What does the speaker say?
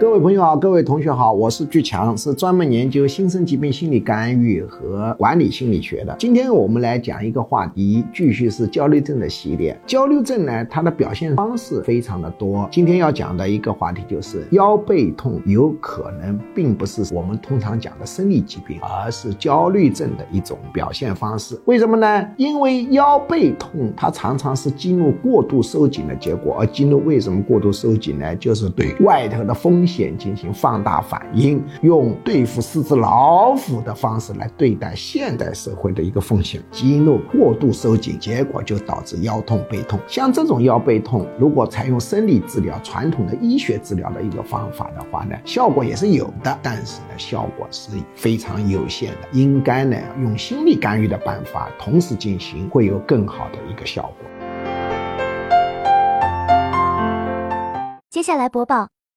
各位朋友好，各位同学好，我是巨强，是专门研究新生疾病心理干预和管理心理学的。今天我们来讲一个话题，继续是焦虑症的系列。焦虑症呢，它的表现方式非常的多。今天要讲的一个话题就是腰背痛，有可能并不是我们通常讲的生理疾病，而是焦虑症的一种表现方式。为什么呢？因为腰背痛它常常是肌肉过度收紧的结果，而肌肉为什么过度收紧呢？就是对外头的风险。险进行放大反应，用对付狮子老虎的方式来对待现代社会的一个风险，肌肉过度收紧，结果就导致腰痛背痛。像这种腰背痛，如果采用生理治疗、传统的医学治疗的一个方法的话呢，效果也是有的，但是呢，效果是非常有限的。应该呢，用心理干预的办法同时进行，会有更好的一个效果。接下来播报。